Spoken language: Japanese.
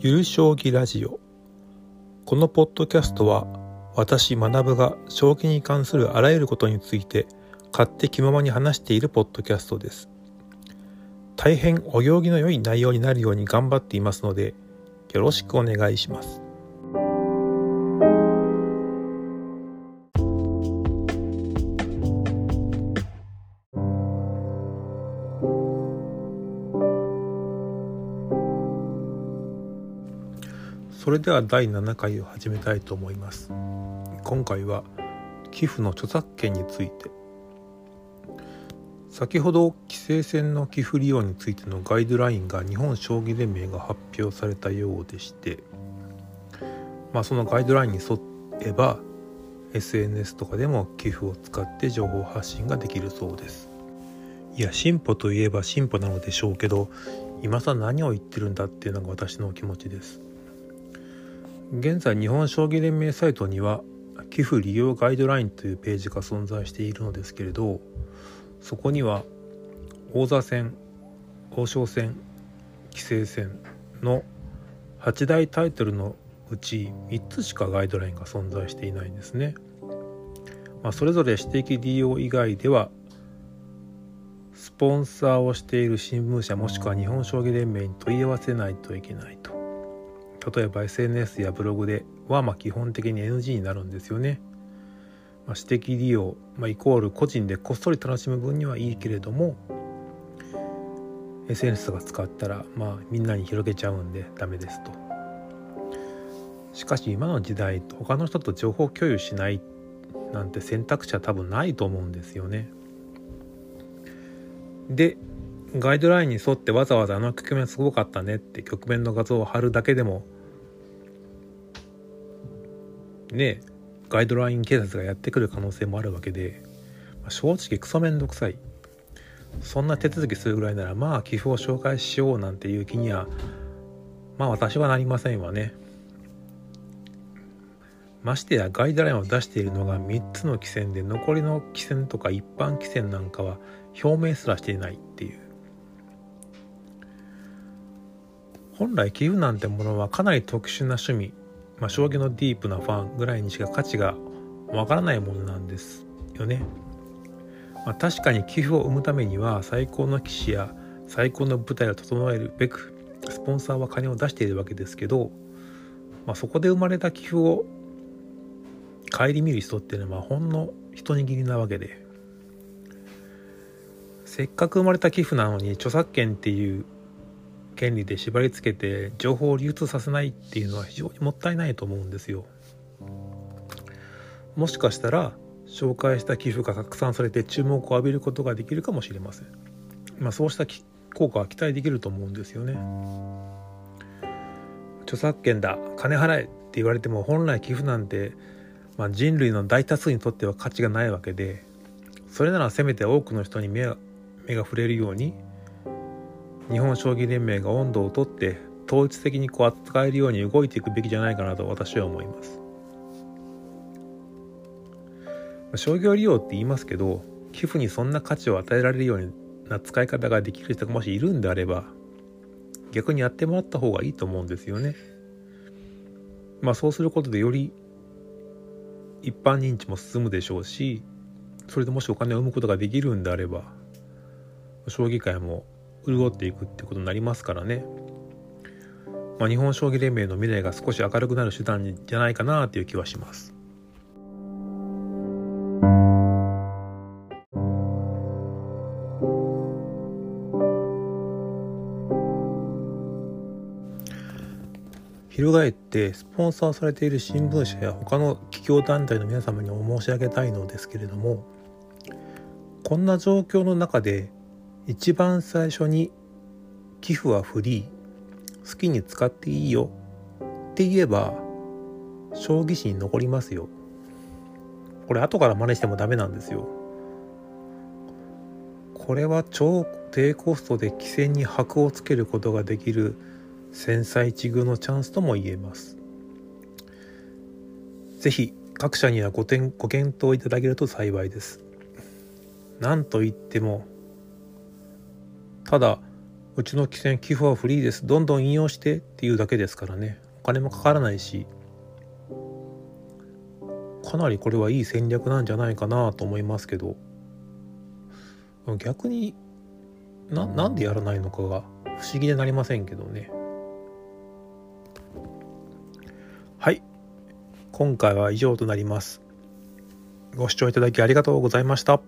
ゆる将棋ラジオ。このポッドキャストは私学が将棋に関するあらゆることについて勝手気ままに話しているポッドキャストです。大変お行儀の良い内容になるように頑張っていますのでよろしくお願いします。それでは第7回を始めたいと思います。今回は寄付の著作権について。先ほど規制線の寄付利用についてのガイドラインが日本将棋連盟が発表されたようでしてまあそのガイドラインに沿えば SNS とかでも寄付を使って情報発信ができるそうです。いや進歩といえば進歩なのでしょうけど今更何を言ってるんだっていうのが私の気持ちです現在日本将棋連盟サイトには寄付利用ガイドラインというページが存在しているのですけれどそこには王座戦王将戦棋聖戦の8大タイトルのうち3つしかガイドラインが存在していないんですね。まあ、それぞれ私的利用以外ではスポンサーをしている新聞社もしくは日本将棋連盟に問い合わせないといけないと例えば SNS やブログではまあ基本的に NG になるんですよね。まあ、私的利用、まあ、イコール個人でこっそり楽しむ分にはいいけれども SNS が使ったらまあみんなに広げちゃうんでダメですと。しかし今の時代他の人と情報共有しないなんて選択肢は多分ないと思うんですよね。でガイドラインに沿ってわざわざあの局面すごかったねって局面の画像を貼るだけでもねガイドライン警察がやってくる可能性もあるわけで、正直クソめんどくさい。そんな手続きするぐらいならまあ寄付を紹介しようなんていう気にはまあ私はなりませんわね。ましてやガイドラインを出しているのが3つの棋戦で残りの棋戦とか一般棋戦なんかは表明すらしていないっていう本来寄付なんてものはかなり特殊な趣味、まあ、将棋のディープなファンぐらいにしか価値がわからないものなんですよね。まあ、確かに寄付を生むためには最高の棋士や最高の舞台を整えるべくスポンサーは金を出しているわけですけど、まあ、そこで生まれた寄付を顧みる人っていうのはほんの一握りなわけでせっかく生まれた寄付なのに著作権っていう権利で縛り付けて情報を流通させないっていうのは非常にもったいないと思うんですよ。もしかしたら紹介した寄付が拡散されて注目を浴びることができるかもしれません。まあ、そうした効果は期待できると思うんですよね。著作権だ金払えって言われても本来寄付なんて、まあ、人類の大多数にとっては価値がないわけでそれならせめて多くの人に目目が触れるように日本将棋連盟が温度をとって統一的にこう扱えるように動いていくべきじゃないかなと私は思います。商業利用って言いますけど寄付にそんな価値を与えられるような使い方ができる人がもしいるんであれば逆にやってもらった方がいいと思うんですよね。まあそうすることでより一般認知も進むでしょうしそれでもしお金を生むことができるんであれば将棋界も潤っていくってことになりますからね、まあ、日本将棋連盟の未来が少し明るくなる手段じゃないかなっていう気はします。翻ってスポンサーされている新聞社や他の企業団体の皆様にも申し上げたいのですけれどもこんな状況の中で一番最初に寄付はフリー好きに使っていいよって言えば将棋史に残りますよ。これ後から真似してもダメなんですよ。これは超低コストで棋戦に箔をつけることができる繊細一遇のチャンスとも言えます。是非各社にはごご検討いただけると幸いです。何と言ってもただうちの汽船寄付はフリーです。どんどん引用してっていうだけですからね。お金もかからないし。かなりこれはいい戦略なんじゃないかなと思いますけど。逆にななんでやらないのかが不思議でなりませんけどね。はい。今回は以上となります。ご視聴いただきありがとうございました。